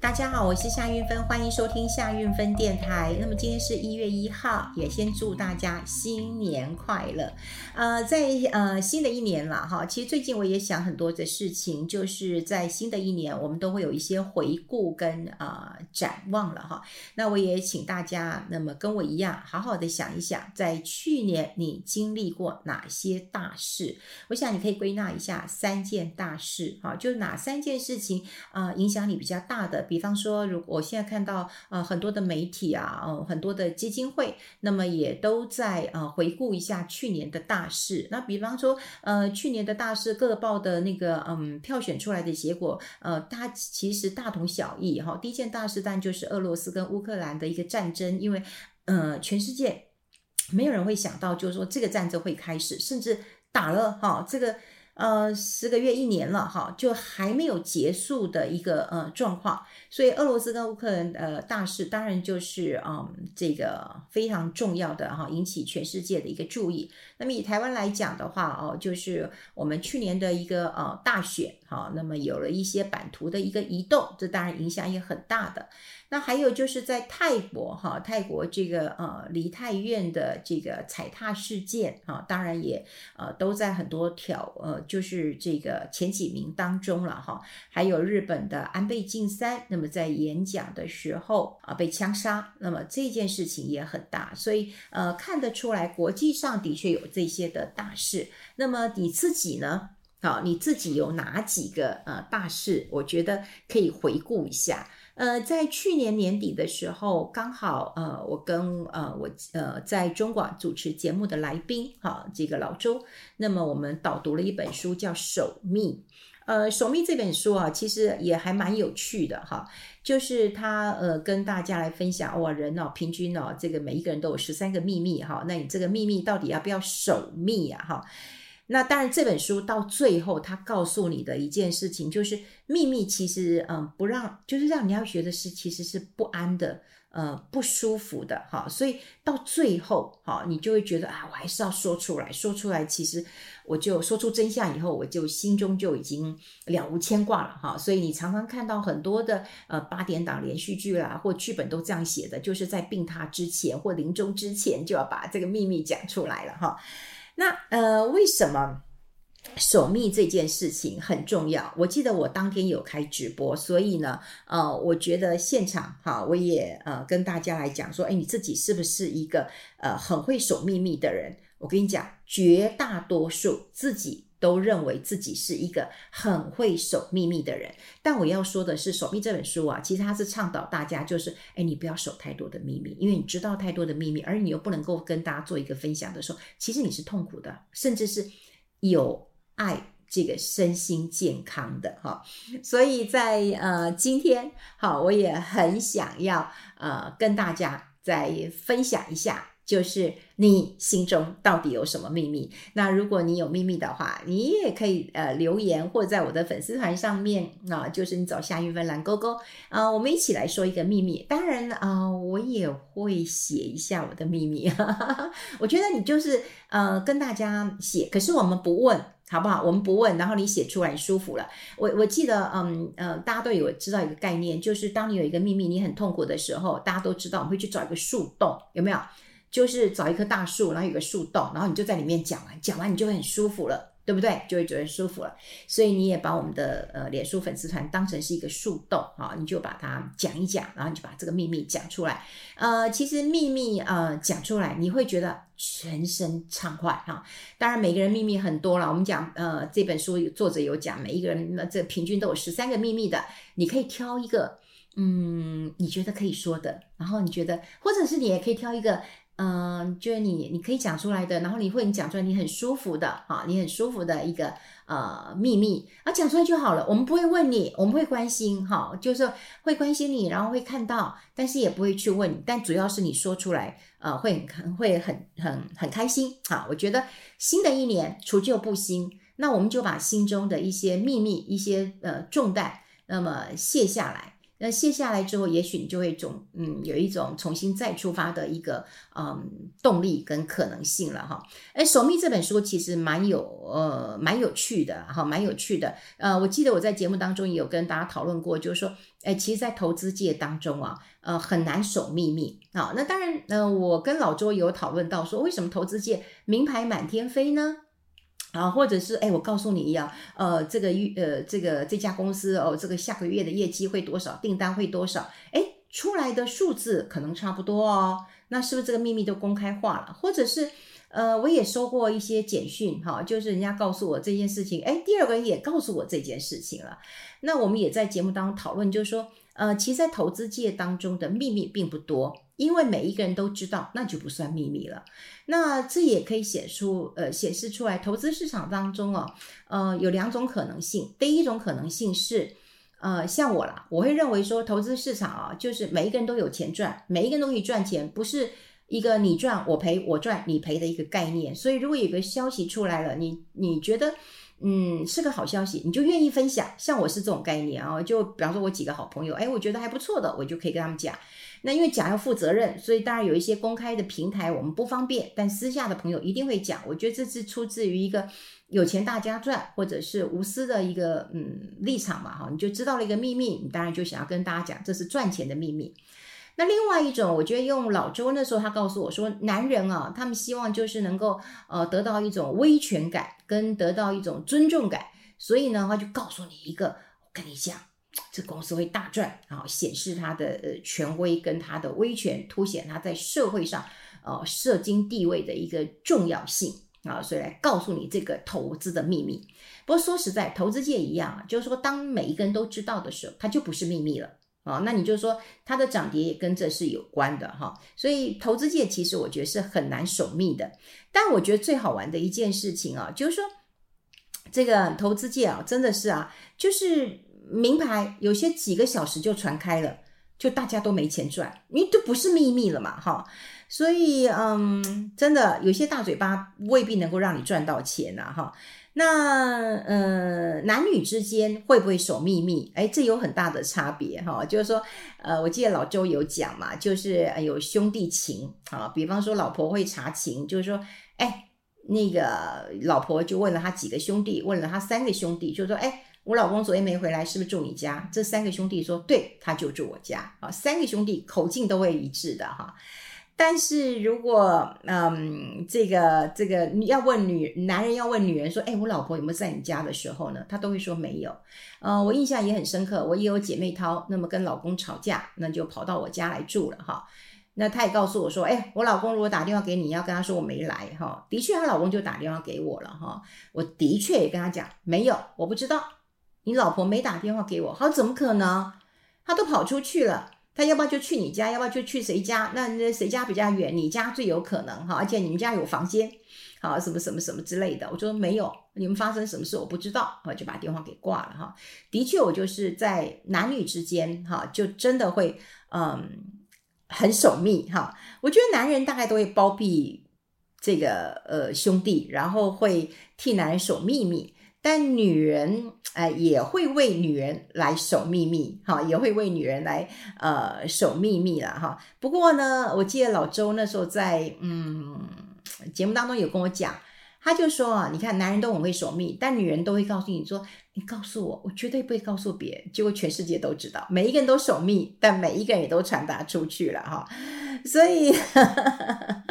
大家好，我是夏运芬，欢迎收听夏运芬电台。那么今天是一月一号，也先祝大家新年快乐。呃，在呃新的一年了哈，其实最近我也想很多的事情，就是在新的一年，我们都会有一些回顾跟、呃、展望了哈。那我也请大家，那么跟我一样，好好的想一想，在去年你经历过哪些大事？我想你可以归纳一下三件大事哈，就是哪三件事情啊、影响你比较大的。比方说，如果我现在看到呃很多的媒体啊，呃很多的基金会，那么也都在呃回顾一下去年的大事。那比方说，呃去年的大事，各报的那个嗯票选出来的结果，呃它其实大同小异哈。第一件大事当然就是俄罗斯跟乌克兰的一个战争，因为呃全世界没有人会想到，就是说这个战争会开始，甚至打了哈这个。呃，十个月一年了哈，就还没有结束的一个呃状况，所以俄罗斯跟乌克兰呃大事当然就是嗯这个非常重要的哈，引起全世界的一个注意。那么以台湾来讲的话哦，就是我们去年的一个呃大选哈，那么有了一些版图的一个移动，这当然影响也很大的。那还有就是在泰国哈，泰国这个呃梨泰院的这个踩踏事件啊，当然也呃都在很多条呃就是这个前几名当中了哈。还有日本的安倍晋三，那么在演讲的时候啊被枪杀，那么这件事情也很大，所以呃看得出来国际上的确有这些的大事。那么你自己呢？好，你自己有哪几个呃大事？我觉得可以回顾一下。呃，在去年年底的时候，刚好呃，我跟呃我呃在中广主持节目的来宾哈，这个老周，那么我们导读了一本书叫《守密》。呃，《守密》这本书啊，其实也还蛮有趣的哈，就是他呃跟大家来分享，哇，人哦，平均哦，这个每一个人都有十三个秘密哈，那你这个秘密到底要不要守密啊哈？那当然，这本书到最后，他告诉你的一件事情就是，秘密其实，嗯，不让，就是让你要学的是，其实是不安的，呃，不舒服的，哈。所以到最后，哈，你就会觉得啊，我还是要说出来，说出来，其实我就说出真相以后，我就心中就已经了无牵挂了，哈。所以你常常看到很多的呃八点档连续剧啦，或剧本都这样写的，就是在病榻之前或临终之前就要把这个秘密讲出来了，哈。那呃，为什么守密这件事情很重要？我记得我当天有开直播，所以呢，呃，我觉得现场哈，我也呃跟大家来讲说，哎，你自己是不是一个呃很会守秘密的人？我跟你讲，绝大多数自己。都认为自己是一个很会守秘密的人，但我要说的是，《守密》这本书啊，其实它是倡导大家，就是，哎，你不要守太多的秘密，因为你知道太多的秘密，而你又不能够跟大家做一个分享的时候，其实你是痛苦的，甚至是有碍这个身心健康的哈。所以在呃今天，好，我也很想要呃跟大家再分享一下。就是你心中到底有什么秘密？那如果你有秘密的话，你也可以呃留言，或在我的粉丝团上面啊，就是你找夏韵芬蓝勾勾啊、我们一起来说一个秘密。当然啊、我也会写一下我的秘密。我觉得你就是呃跟大家写，可是我们不问，好不好？我们不问，然后你写出来舒服了。我我记得嗯呃，大家都有知道一个概念，就是当你有一个秘密，你很痛苦的时候，大家都知道我们会去找一个树洞，有没有？就是找一棵大树，然后有个树洞，然后你就在里面讲完，讲完你就会很舒服了，对不对？就会觉得舒服了。所以你也把我们的呃脸书粉丝团当成是一个树洞啊，你就把它讲一讲，然后你就把这个秘密讲出来。呃，其实秘密呃讲出来，你会觉得全身畅快哈。当然每个人秘密很多了，我们讲呃这本书作者有讲，每一个人那这平均都有十三个秘密的，你可以挑一个，嗯，你觉得可以说的，然后你觉得，或者是你也可以挑一个。嗯，就是你，你可以讲出来的，然后你会讲出来，你很舒服的哈，你很舒服的一个呃秘密啊，讲出来就好了。我们不会问你，我们会关心哈，就是会关心你，然后会看到，但是也不会去问。但主要是你说出来，呃，会很会很很很开心啊。我觉得新的一年除旧布新，那我们就把心中的一些秘密、一些呃重担，那么卸下来。那卸下来之后，也许你就会总嗯有一种重新再出发的一个嗯动力跟可能性了哈。哎，守密这本书其实蛮有呃蛮有趣的哈，蛮有趣的。呃，我记得我在节目当中也有跟大家讨论过，就是说，哎，其实，在投资界当中啊，呃，很难守秘密啊。那当然，呃，我跟老周有讨论到说，为什么投资界名牌满天飞呢？啊，或者是哎，我告诉你一样，呃，这个月呃，这个这家公司哦，这个下个月的业绩会多少，订单会多少？哎，出来的数字可能差不多哦。那是不是这个秘密都公开化了？或者是呃，我也收过一些简讯哈，就是人家告诉我这件事情，哎，第二个人也告诉我这件事情了。那我们也在节目当中讨论，就是说，呃，其实，在投资界当中的秘密并不多。因为每一个人都知道，那就不算秘密了。那这也可以显出，呃，显示出来，投资市场当中哦，呃，有两种可能性。第一种可能性是，呃，像我啦，我会认为说，投资市场啊，就是每一个人都有钱赚，每一个人都可以赚钱，不是一个你赚我赔，我赚你赔的一个概念。所以，如果有个消息出来了，你你觉得，嗯，是个好消息，你就愿意分享。像我是这种概念啊，就比方说，我几个好朋友，哎，我觉得还不错的，我就可以跟他们讲。那因为讲要负责任，所以当然有一些公开的平台我们不方便，但私下的朋友一定会讲。我觉得这是出自于一个有钱大家赚，或者是无私的一个嗯立场嘛哈。你就知道了一个秘密，你当然就想要跟大家讲，这是赚钱的秘密。那另外一种，我觉得用老周那时候他告诉我说，男人啊，他们希望就是能够呃得到一种威权感，跟得到一种尊重感，所以呢，他就告诉你一个，我跟你讲。这公司会大赚，然后显示他的呃权威跟他的威权，凸显他在社会上呃社经地位的一个重要性啊，所以来告诉你这个投资的秘密。不过说实在，投资界一样啊，就是说当每一个人都知道的时候，它就不是秘密了啊。那你就说它的涨跌也跟这是有关的哈。所以投资界其实我觉得是很难守密的。但我觉得最好玩的一件事情啊，就是说这个投资界啊，真的是啊，就是。名牌有些几个小时就传开了，就大家都没钱赚，因为这不是秘密了嘛，哈。所以，嗯，真的有些大嘴巴未必能够让你赚到钱呐，哈。那，呃，男女之间会不会守秘密？哎，这有很大的差别，哈。就是说，呃，我记得老周有讲嘛，就是有兄弟情啊，比方说老婆会查情，就是说，哎，那个老婆就问了他几个兄弟，问了他三个兄弟，就说，哎。我老公昨天没回来，是不是住你家？这三个兄弟说，对，他就住我家啊。三个兄弟口径都会一致的哈。但是如果嗯，这个这个你要问女男人要问女人说，哎，我老婆有没有在你家的时候呢？他都会说没有。呃，我印象也很深刻，我也有姐妹淘，那么跟老公吵架，那就跑到我家来住了哈。那她也告诉我说，哎，我老公如果打电话给你，要跟他说我没来哈。的确，她老公就打电话给我了哈。我的确也跟他讲没有，我不知道。你老婆没打电话给我，好，怎么可能？他都跑出去了，他要不要就去你家？要不要就去谁家？那那谁家比较远？你家最有可能哈，而且你们家有房间，好，什么什么什么之类的。我说没有，你们发生什么事我不知道，我就把电话给挂了哈。的确，我就是在男女之间哈，就真的会嗯很守密哈。我觉得男人大概都会包庇这个呃兄弟，然后会替男人守秘密。但女人，哎，也会为女人来守秘密，哈，也会为女人来呃守秘密了，哈。不过呢，我记得老周那时候在嗯节目当中有跟我讲，他就说啊，你看男人都很会守密，但女人都会告诉你说，你告诉我，我绝对不会告诉别人，结果全世界都知道，每一个人都守密，但每一个人也都传达出去了，哈。所以。哈哈哈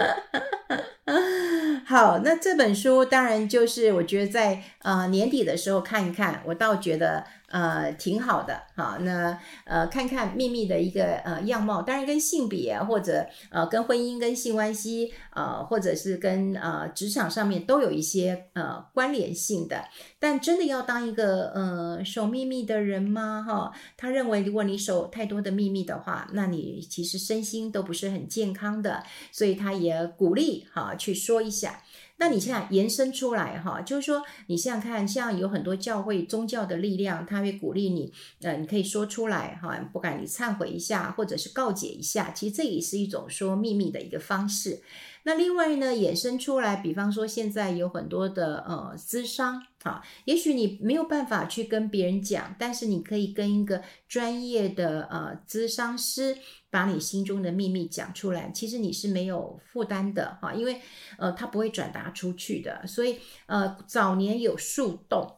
好，那这本书当然就是我觉得在呃年底的时候看一看，我倒觉得。呃，挺好的，好，那呃，看看秘密的一个呃样貌，当然跟性别或者呃跟婚姻跟性关系呃或者是跟呃职场上面都有一些呃关联性的，但真的要当一个呃守秘密的人吗？哈，他认为如果你守太多的秘密的话，那你其实身心都不是很健康的，所以他也鼓励哈去说一下。那你现在延伸出来哈，就是说你想想看，像有很多教会宗教的力量，他会鼓励你，呃，你可以说出来哈，不管你忏悔一下，或者是告解一下，其实这也是一种说秘密的一个方式。那另外呢，衍生出来，比方说现在有很多的呃咨商啊，也许你没有办法去跟别人讲，但是你可以跟一个专业的呃咨商师把你心中的秘密讲出来。其实你是没有负担的哈，因为呃他不会转达出去的，所以呃早年有树洞。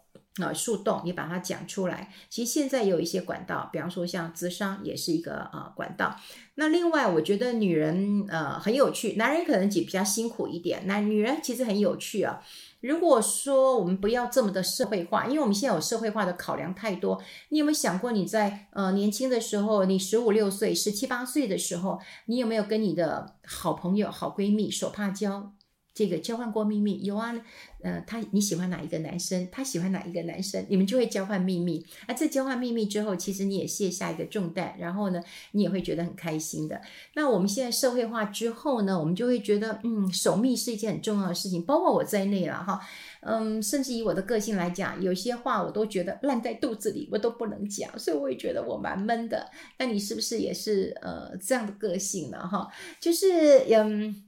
啊，树洞，你把它讲出来。其实现在有一些管道，比方说像咨商，也是一个呃管道。那另外，我觉得女人呃很有趣，男人可能比较辛苦一点。那女人其实很有趣啊。如果说我们不要这么的社会化，因为我们现在有社会化的考量太多。你有没有想过，你在呃年轻的时候，你十五六岁、十七八岁的时候，你有没有跟你的好朋友、好闺蜜手帕交？这个交换过秘密有啊，呃，他你喜欢哪一个男生？他喜欢哪一个男生？你们就会交换秘密。而这交换秘密之后，其实你也卸下一个重担，然后呢，你也会觉得很开心的。那我们现在社会化之后呢，我们就会觉得，嗯，守密是一件很重要的事情，包括我在内了哈。嗯，甚至以我的个性来讲，有些话我都觉得烂在肚子里，我都不能讲，所以我也觉得我蛮闷的。那你是不是也是呃这样的个性呢？哈，就是嗯。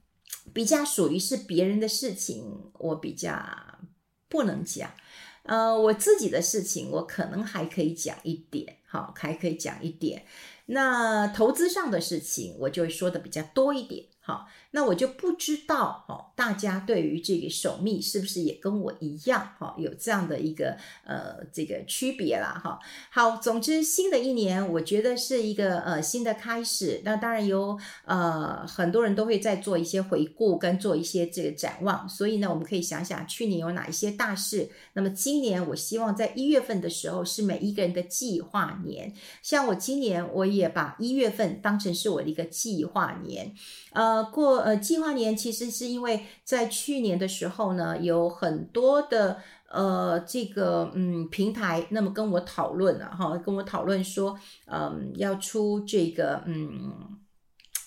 比较属于是别人的事情，我比较不能讲。呃，我自己的事情，我可能还可以讲一点，好，还可以讲一点。那投资上的事情，我就会说的比较多一点。好，那我就不知道哈，大家对于这个守密是不是也跟我一样哈，有这样的一个呃这个区别啦哈。好，总之新的一年，我觉得是一个呃新的开始。那当然有呃很多人都会在做一些回顾跟做一些这个展望，所以呢，我们可以想想去年有哪一些大事。那么今年，我希望在一月份的时候是每一个人的计划年。像我今年，我也把一月份当成是我的一个计划年，呃。呃，过呃计划年其实是因为在去年的时候呢，有很多的呃这个嗯平台，那么跟我讨论了哈，跟我讨论说，嗯，要出这个嗯。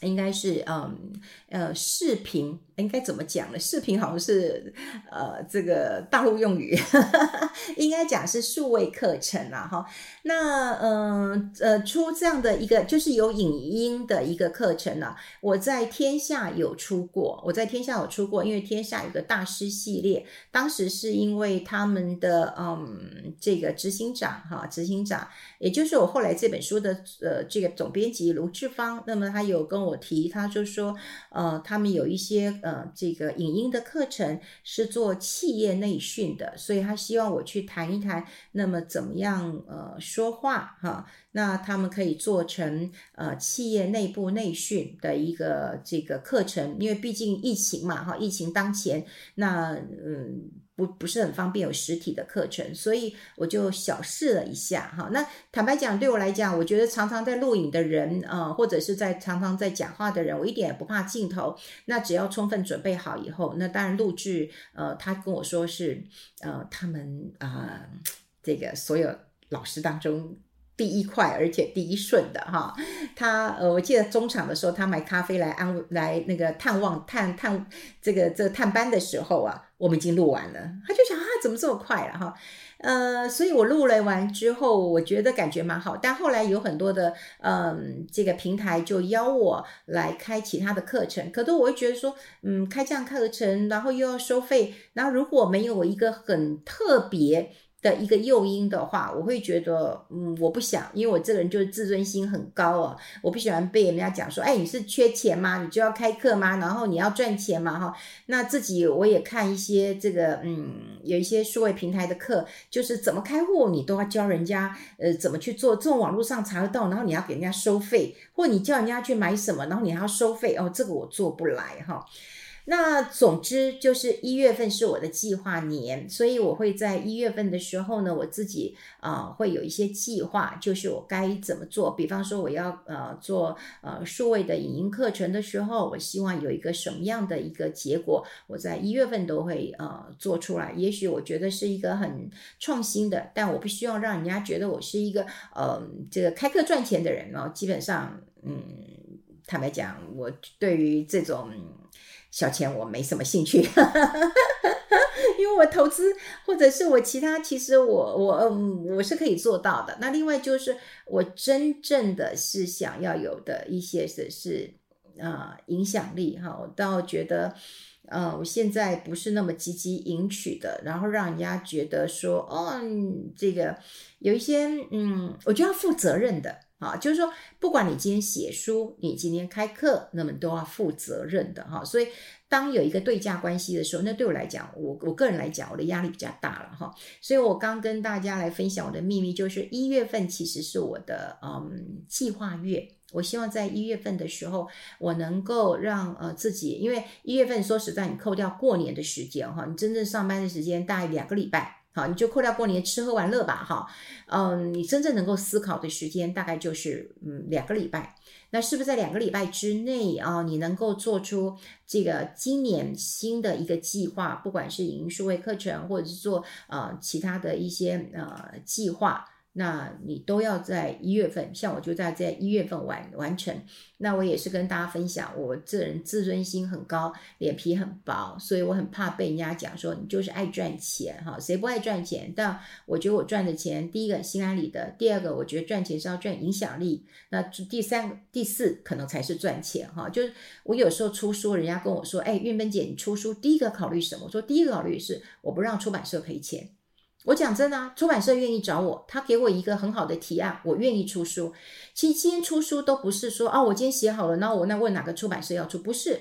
应该是嗯呃视频应该怎么讲呢？视频好像是呃这个大陆用语，应该讲是数位课程啦哈。那嗯呃，呃出这样的一个就是有影音的一个课程呢，我在天下有出过，我在天下有出过，因为天下有个大师系列，当时是因为他们的嗯这个执行长哈执行长，也就是我后来这本书的呃这个总编辑卢志芳，那么他有跟我。提，他就说，呃，他们有一些呃，这个影音的课程是做企业内训的，所以他希望我去谈一谈，那么怎么样呃说话哈，那他们可以做成呃企业内部内训的一个这个课程，因为毕竟疫情嘛哈，疫情当前，那嗯。不不是很方便有实体的课程，所以我就小试了一下哈。那坦白讲，对我来讲，我觉得常常在录影的人啊、呃，或者是在常常在讲话的人，我一点也不怕镜头。那只要充分准备好以后，那当然录制呃，他跟我说是呃，他们啊、呃，这个所有老师当中。第一快，而且第一顺的哈，他呃，我记得中场的时候，他买咖啡来安慰，来那个探望探探这个这个探班的时候啊，我们已经录完了，他就想啊，怎么这么快了哈？呃，所以我录了完之后，我觉得感觉蛮好，但后来有很多的嗯、这个平台就邀我来开其他的课程，可是我会觉得说，嗯，开这样课程，然后又要收费，然后如果没有一个很特别。的一个诱因的话，我会觉得，嗯，我不想，因为我这个人就是自尊心很高啊，我不喜欢被人家讲说，哎，你是缺钱吗？你就要开课吗？然后你要赚钱吗？哈，那自己我也看一些这个，嗯，有一些数位平台的课，就是怎么开户，你都要教人家，呃，怎么去做，这种网络上查得到，然后你要给人家收费，或你叫人家去买什么，然后你还要收费，哦，这个我做不来哈。那总之就是一月份是我的计划年，所以我会在一月份的时候呢，我自己啊、会有一些计划，就是我该怎么做。比方说我要呃做呃数位的影音课程的时候，我希望有一个什么样的一个结果，我在一月份都会呃做出来。也许我觉得是一个很创新的，但我不希望让人家觉得我是一个呃这个开课赚钱的人哦。基本上，嗯，坦白讲，我对于这种。小钱我没什么兴趣，因为我投资或者是我其他，其实我我嗯我是可以做到的。那另外就是我真正的是想要有的一些是是呃影响力哈，我倒觉得。呃，我现在不是那么积极迎娶的，然后让人家觉得说，哦，这个有一些，嗯，我觉得要负责任的啊，就是说，不管你今天写书，你今天开课，那么都要负责任的哈。所以，当有一个对价关系的时候，那对我来讲，我我个人来讲，我的压力比较大了哈。所以我刚跟大家来分享我的秘密，就是一月份其实是我的嗯计划月。我希望在一月份的时候，我能够让呃自己，因为一月份说实在，你扣掉过年的时间哈，你真正上班的时间大概两个礼拜，好，你就扣掉过年吃喝玩乐吧哈，嗯，你真正能够思考的时间大概就是嗯两个礼拜，那是不是在两个礼拜之内啊，你能够做出这个今年新的一个计划，不管是影音数位课程，或者是做呃其他的一些呃计划。那你都要在一月份，像我就在在一月份完完成。那我也是跟大家分享，我这人自尊心很高，脸皮很薄，所以我很怕被人家讲说你就是爱赚钱哈，谁不爱赚钱？但我觉得我赚的钱，第一个心安理得，第二个我觉得赚钱是要赚影响力，那第三、第四可能才是赚钱哈。就是我有时候出书，人家跟我说，哎，运芬姐你出书，第一个考虑什么？我说第一个考虑是我不让出版社赔钱。我讲真的啊，出版社愿意找我，他给我一个很好的提案，我愿意出书。其实今天出书都不是说啊，我今天写好了，那我那问哪个出版社要出？不是，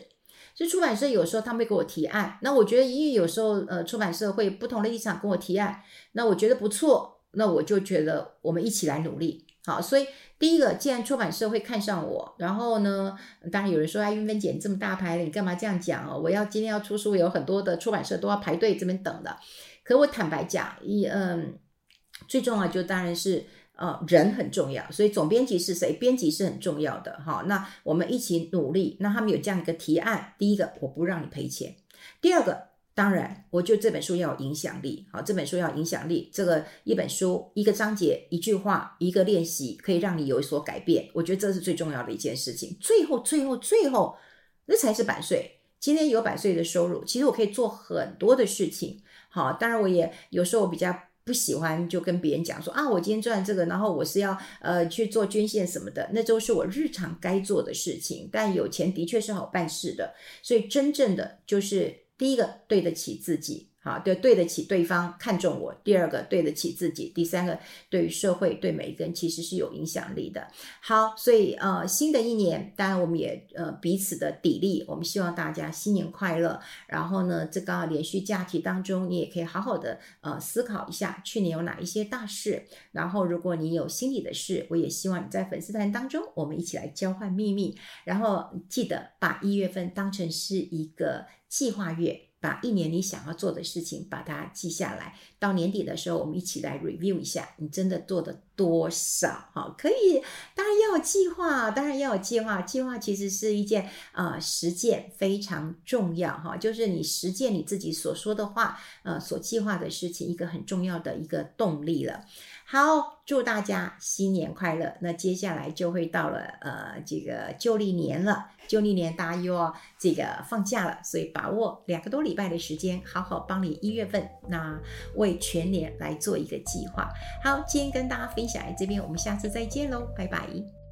是出版社有时候他们会给我提案，那我觉得因为有时候呃出版社会不同的立场跟我提案，那我觉得不错，那我就觉得我们一起来努力。好，所以第一个，既然出版社会看上我，然后呢，当然有人说，哎，云芬姐你这么大牌了，你干嘛这样讲哦？我要今天要出书，有很多的出版社都要排队这边等的。可我坦白讲，一嗯，最重要就当然是呃人很重要，所以总编辑是谁？编辑是很重要的哈。那我们一起努力。那他们有这样一个提案，第一个我不让你赔钱，第二个当然我就这本书要有影响力，好，这本书要有影响力。这个一本书一个章节一句话一个练习可以让你有所改变，我觉得这是最重要的一件事情。最后最后最后那才是版税。今天有版税的收入，其实我可以做很多的事情。好，当然我也有时候我比较不喜欢就跟别人讲说啊，我今天赚这个，然后我是要呃去做捐献什么的，那都是我日常该做的事情。但有钱的确是好办事的，所以真正的就是第一个对得起自己。好，对，对得起对方看重我。第二个，对得起自己。第三个，对于社会，对每一个人其实是有影响力的。好，所以呃，新的一年，当然我们也呃彼此的砥砺，我们希望大家新年快乐。然后呢，这个连续假期当中，你也可以好好的呃思考一下，去年有哪一些大事。然后，如果你有心里的事，我也希望你在粉丝团当中，我们一起来交换秘密。然后记得把一月份当成是一个计划月。把一年你想要做的事情把它记下来，到年底的时候，我们一起来 review 一下，你真的做的多少？哈，可以，当然要有计划，当然要有计划。计划其实是一件啊、实践非常重要哈，就是你实践你自己所说的话，呃，所计划的事情，一个很重要的一个动力了。好，祝大家新年快乐！那接下来就会到了呃这个旧历年了，旧历年大家又要这个放假了，所以把握两个多礼拜的时间，好好帮你一月份那为全年来做一个计划。好，今天跟大家分享这边，我们下次再见喽，拜拜。